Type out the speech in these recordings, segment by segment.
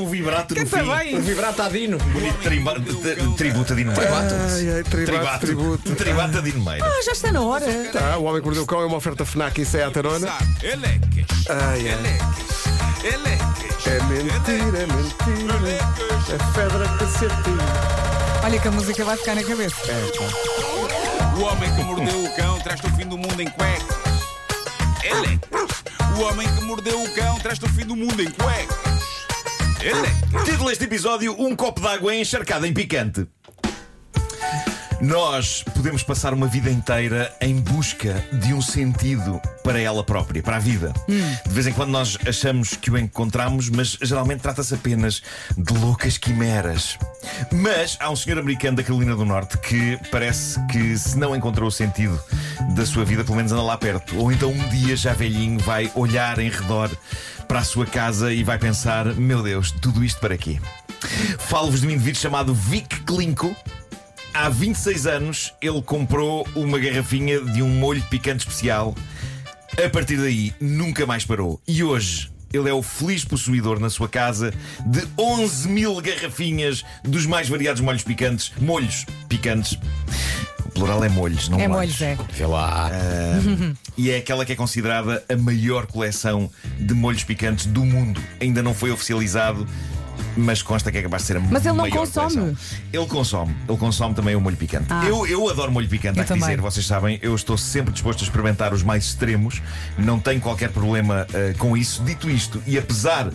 um vibrato no fim. bem. Um vibrato a Dino. Bonito triba- tri- tributo a Dino Meira. Ai, ai, tribato, tributo. Tribato a Dino Meira. Ah, já está na hora. Tá, o Homem que Mordeu o Cão é uma oferta FNAC e Seat Arona. Eleques, Ai, ai. eleques, É mentira, é mentira. É fedra cacetinho. Olha que a música vai ficar na cabeça. O homem que mordeu o cão traz-te o fim do mundo em cuecas. Eleques. O homem que mordeu o cão traz-te o fim do mundo em cuecas. Título deste episódio: Um copo d'água encharcado em picante. Nós podemos passar uma vida inteira em busca de um sentido para ela própria, para a vida. De vez em quando nós achamos que o encontramos, mas geralmente trata-se apenas de loucas quimeras. Mas há um senhor americano da Carolina do Norte que parece que, se não encontrou o sentido da sua vida, pelo menos anda lá perto. Ou então um dia, já velhinho, vai olhar em redor para a sua casa e vai pensar: meu Deus, tudo isto para quê? Falo-vos de um indivíduo chamado Vic Klinko. Há 26 anos ele comprou uma garrafinha de um molho picante especial. A partir daí, nunca mais parou. E hoje. Ele é o feliz possuidor na sua casa de 11 mil garrafinhas dos mais variados molhos picantes. Molhos picantes. O plural é molhos, não É molhos. molhos, é. Vê lá. E é aquela que é considerada a maior coleção de molhos picantes do mundo. Ainda não foi oficializado, mas consta que é capaz de ser a Mas ele não maior consome? coleção. Ele consome. Ele consome também o molho picante. Ah. Eu, eu adoro molho picante, Eu há que também. dizer. Vocês sabem, eu estou sempre disposto a experimentar os mais extremos. Não tenho qualquer problema eh, com isso. Dito isto, e apesar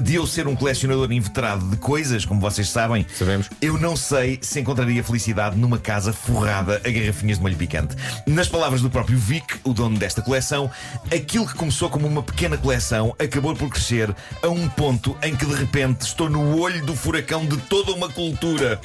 de eu ser um colecionador inveterado de coisas, como vocês sabem, Sabemos. eu não sei se encontraria felicidade numa casa forrada a garrafinhas de molho picante. Nas palavras do próprio Vic, o dono desta coleção, aquilo que começou como uma pequena coleção acabou por crescer a um ponto em que de repente estou no olho do furacão de toda uma cultura.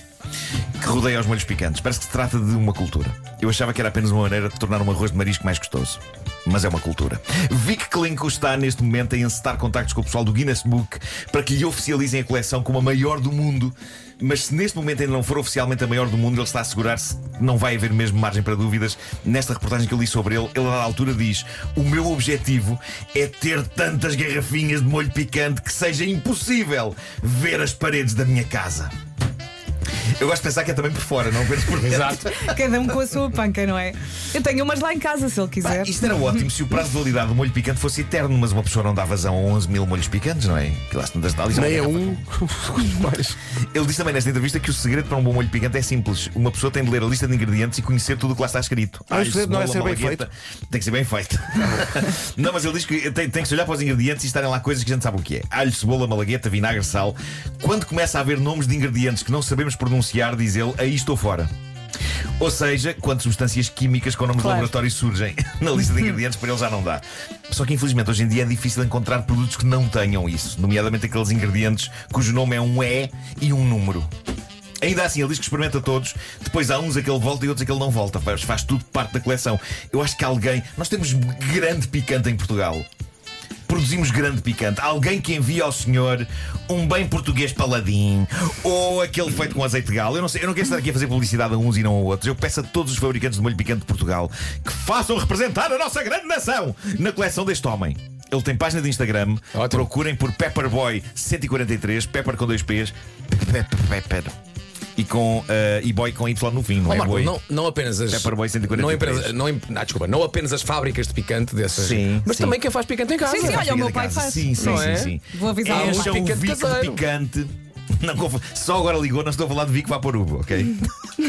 Que rodeia os molhos picantes. Parece que se trata de uma cultura. Eu achava que era apenas uma maneira de tornar um arroz de marisco mais gostoso. Mas é uma cultura. Vic Klinko está neste momento a encetar contactos com o pessoal do Guinness Book para que lhe oficializem a coleção como a maior do mundo. Mas se neste momento ainda não for oficialmente a maior do mundo, ele está a assegurar-se que não vai haver mesmo margem para dúvidas. Nesta reportagem que eu li sobre ele, ele à altura diz: O meu objetivo é ter tantas garrafinhas de molho picante que seja impossível ver as paredes da minha casa. Eu gosto de pensar que é também por fora, não apenas por dentro. Exato. Cada um com a sua panca, não é? Eu tenho umas lá em casa, se ele Pá, quiser. isto era ótimo se o prazo de validade do molho picante fosse eterno, mas uma pessoa não dá vazão a 11 mil molhos picantes, não é? Que lá se é uma Nem é um. Mais. Ele diz também nesta entrevista que o segredo para um bom molho picante é simples. Uma pessoa tem de ler a lista de ingredientes e conhecer tudo o que lá está escrito. Ah, o Alho, segredo não é cebola, ser bem malagueta. Tem que ser bem feito. não, mas ele diz que tem, tem que se olhar para os ingredientes e estarem lá coisas que a gente sabe o que é: alho, cebola, malagueta, vinagre, sal. Quando começa a haver nomes de ingredientes que não sabemos pronunciar, diz ele, aí estou fora. Ou seja, quando substâncias químicas com nomes Claro. de laboratório surgem na lista de ingredientes, para ele já não dá. Só que infelizmente hoje em dia é difícil encontrar produtos que não tenham isso, nomeadamente aqueles ingredientes cujo nome é um E e um número. Ainda assim, ele diz que experimenta todos, depois há uns a que ele volta e outros a que ele não volta. Faz, faz tudo parte da coleção. Eu acho que alguém. Nós temos grande picante em Portugal. Produzimos grande picante. Alguém que envia ao senhor um bem português paladim ou aquele feito com azeite de galo. Eu não sei, eu não quero estar aqui a fazer publicidade a uns e não a outros. Eu peço a todos os fabricantes de molho picante de Portugal que façam representar a nossa grande nação na coleção deste homem. Ele tem página de Instagram. Ótimo. Procurem por Pepperboy143, Pepper com dois P's, Pepper, Pepper. E com eh, e boy com Y no fim, não Ó, é Marco, não, não apenas as. Pepperboy 143. Não, apenas, não, im- não, desculpa, não apenas as fábricas de picante dessas. Sim, mas sim. também quem faz picante em casa. Sim, sim, olha, o meu pai faz. Sim, sim, Não sim, é? sim. Vou avisar É o um de picante. Não, só agora ligou, não estou a falar de Vic Vaporub, ok?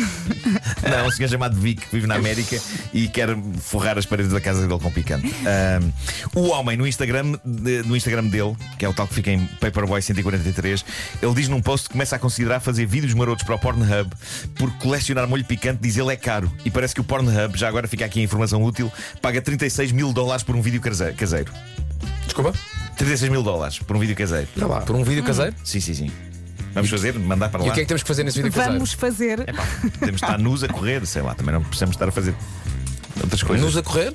não, um senhor chamado Vic que vive na América e quer forrar as paredes da casa dele com picante. Ahm, o homem no Instagram, de- no Instagram dele, que é o tal que fica em Paperboy 143, ele diz num post que começa a considerar fazer vídeos marotos para o Pornhub por colecionar molho picante, diz ele é caro. E parece que o Pornhub, já agora fica aqui a informação útil, paga 36 mil dólares por um vídeo case- caseiro. Desculpa. 36 mil dólares por um vídeo caseiro. Tá lá. Por um vídeo caseiro. Sim, sim, sim. Vamos fazer, mandar para E lá. o que é que temos que fazer nesse vídeo caseiro? Vamos fazer. Epá, temos de estar nus a correr, sei lá, também não precisamos estar a fazer outras coisas. Nos a correr?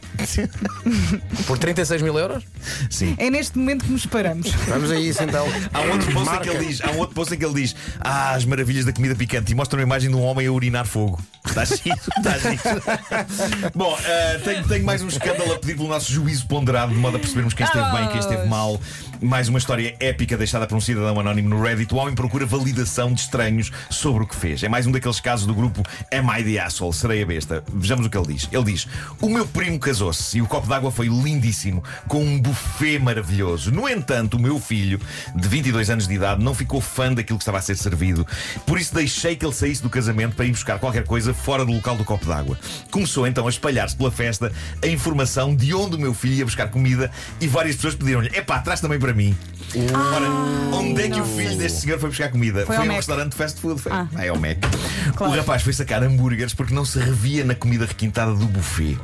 Por 36 mil euros? Sim. É neste momento que nos paramos. Vamos a isso então. Há um outro post em que ele diz, há um outro post em que ele diz Ah, as maravilhas da comida picante e mostra uma imagem de um homem a urinar fogo. Está giro, está giro. Bom, eh, tenho, tenho mais um escândalo a pedir pelo nosso juízo ponderado, de modo a percebermos quem esteve bem e quem esteve mal. Mais uma história épica deixada por um cidadão anónimo no Reddit. O homem procura validação de estranhos sobre o que fez. É mais um daqueles casos do grupo Am I the Asshole? Serei a besta. Vejamos o que ele diz. Ele diz: O meu primo casou-se e o copo d'água foi lindíssimo, com um buffet maravilhoso. No entanto, o meu filho, de 22 anos de idade, não ficou fã daquilo que estava a ser servido. Por isso deixei que ele saísse do casamento para ir buscar qualquer coisa fora do local do copo d'água. Começou então a espalhar-se pela festa a informação de onde o meu filho ia buscar comida e várias pessoas pediram-lhe: Epá, traz também para mim. Ora, onde é que o filho deste senhor foi buscar comida? Foi a ao um Mac. restaurante de fast food. Foi. Ah. Ah, é ao Mac. Claro. O rapaz foi sacar hambúrgueres porque não se revia na comida requintada do buffet.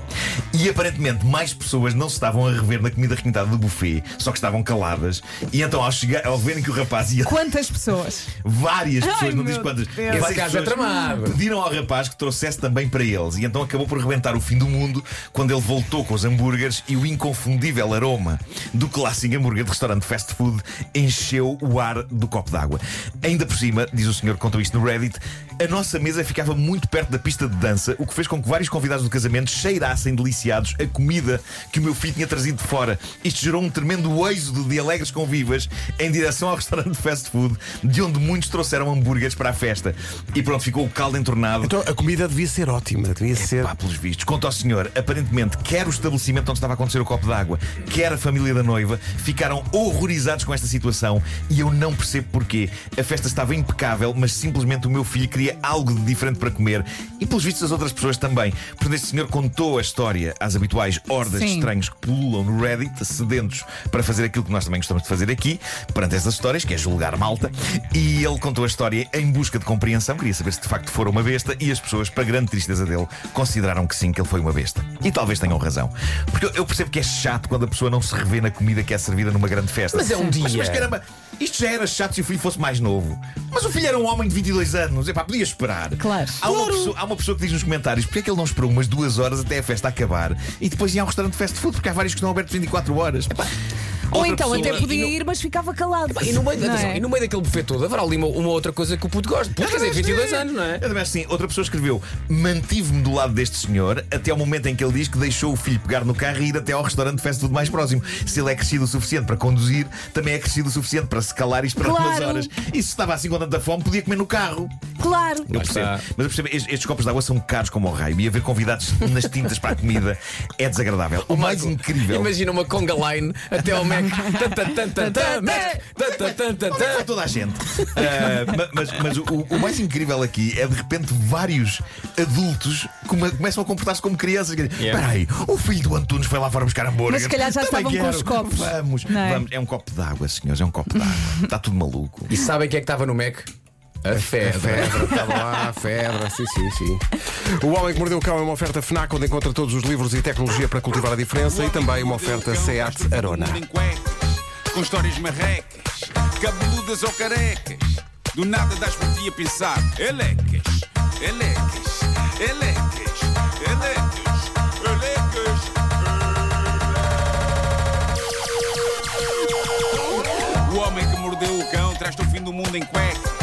E aparentemente mais pessoas não se estavam a rever na comida requintada do buffet, só que estavam caladas. E então, ao, chegar, ao verem que o rapaz ia. Quantas pessoas? Várias pessoas, Ai, não diz quantas. Deus. várias Esse caso é tramado. Pediram ao rapaz que trouxesse também para eles. E então acabou por rebentar o fim do mundo quando ele voltou com os hambúrgueres e o inconfundível aroma do clássico hambúrguer de restaurante fast food encheu o ar do copo d'água. Ainda por cima, diz o senhor que contou isto no Reddit, a nossa mesa ficava muito perto da pista de dança, o que fez com que vários convidados do casamento cheirassem deliciados a comida que o meu filho tinha trazido de fora. Isto gerou um tremendo êxodo de alegres convivas em direção ao restaurante de fast food, de onde muitos trouxeram hambúrgueres para a festa. E pronto, ficou o caldo entornado. Então a comida devia ser ótima, devia ser. Pá, pelos vistos. Conta ao senhor, aparentemente, quer o estabelecimento onde estava a acontecer o copo d'água, quer a família da noiva, ficaram horrorizados com esta situação e eu não percebo porquê. A festa estava impecável, mas simplesmente o meu filho queria algo de diferente para comer e, pelos vistos, as outras pessoas também. Portanto, este senhor contou a história às habituais hordas de Sim. estranhos que pululam no Reddit, sedentos para fazer aquilo que nós também gostamos de fazer aqui, perante estas histórias, que é julgar malta. E ele contou a história em busca de compreensão, queria saber se de facto fora uma besta, e as pessoas, para grande tristeza dele, consideraram que sim, que ele foi uma besta. E talvez tenham razão. Porque eu- percebo que é chato quando a pessoa não se revê na comida que é servida numa grande festa. Mas é um dia. mas caramba, isto já era chato se o filho fosse mais novo. Mas o filho era um homem de 22 anos. Epá, podia esperar. Claro. Há uma, pessoa, há uma pessoa que diz nos comentários porque é que ele não esperou umas duas horas até a festa acabar e depois ia a um restaurante de fast food, porque há vários que estão abertos 24 horas. Epá, Ou então até pessoa- podia ir, mas ficava calado. E no, meio, Não atenção, é? e no meio daquele buffet todo haverá ali uma, uma outra coisa que o puto gosta. Puto, quer dizer, 22 anos, não é? Eu também acho assim. Outra pessoa escreveu: Mantive-me do lado deste senhor até ao momento em que ele diz que deixou o filho pegar no carro e ir até ao restaurante de fast food mais próximo. Se ele é crescido o suficiente para conduzir, também é crescido o suficiente para se calar e esperar Claro. umas horas. E se estava assim com tanta fome, podia comer no carro. Claro. Eu percebo. Mas eu percebo, estes, estes copos de água são caros como o raio e haver convidados nas tintas para a comida é desagradável. O mais incrível. Imagina uma conga line até ao Mac. Tan. toda a gente? Ma- mas mas o, o mais incrível aqui é de repente vários adultos come- começam a comportar-se como crianças. Yeah. Espera aí, o filho do Antunes foi lá fora buscar hambúrguer. Mas se calhar já Também estavam com quero. os copos. Vamos, Não é? vamos. É um copo de água, senhores, é um copo de água. Está tudo maluco. E sabem quem é que estava no Mac? A Fedra. Fedra, estava lá, a Fedra, sim, sim, sim. O Homem que Mordeu o Cão é uma oferta FNAC, onde encontra todos os livros e tecnologia para cultivar a diferença e também uma oferta SEAT Arona. Em cuecas, com histórias marrecas, cabeludas ou carecas. Do nada das por ti a pensar. Elecas, elecas, elecas, elecas, elecas. O homem que mordeu o cão traz-te o fim do mundo em cuecas.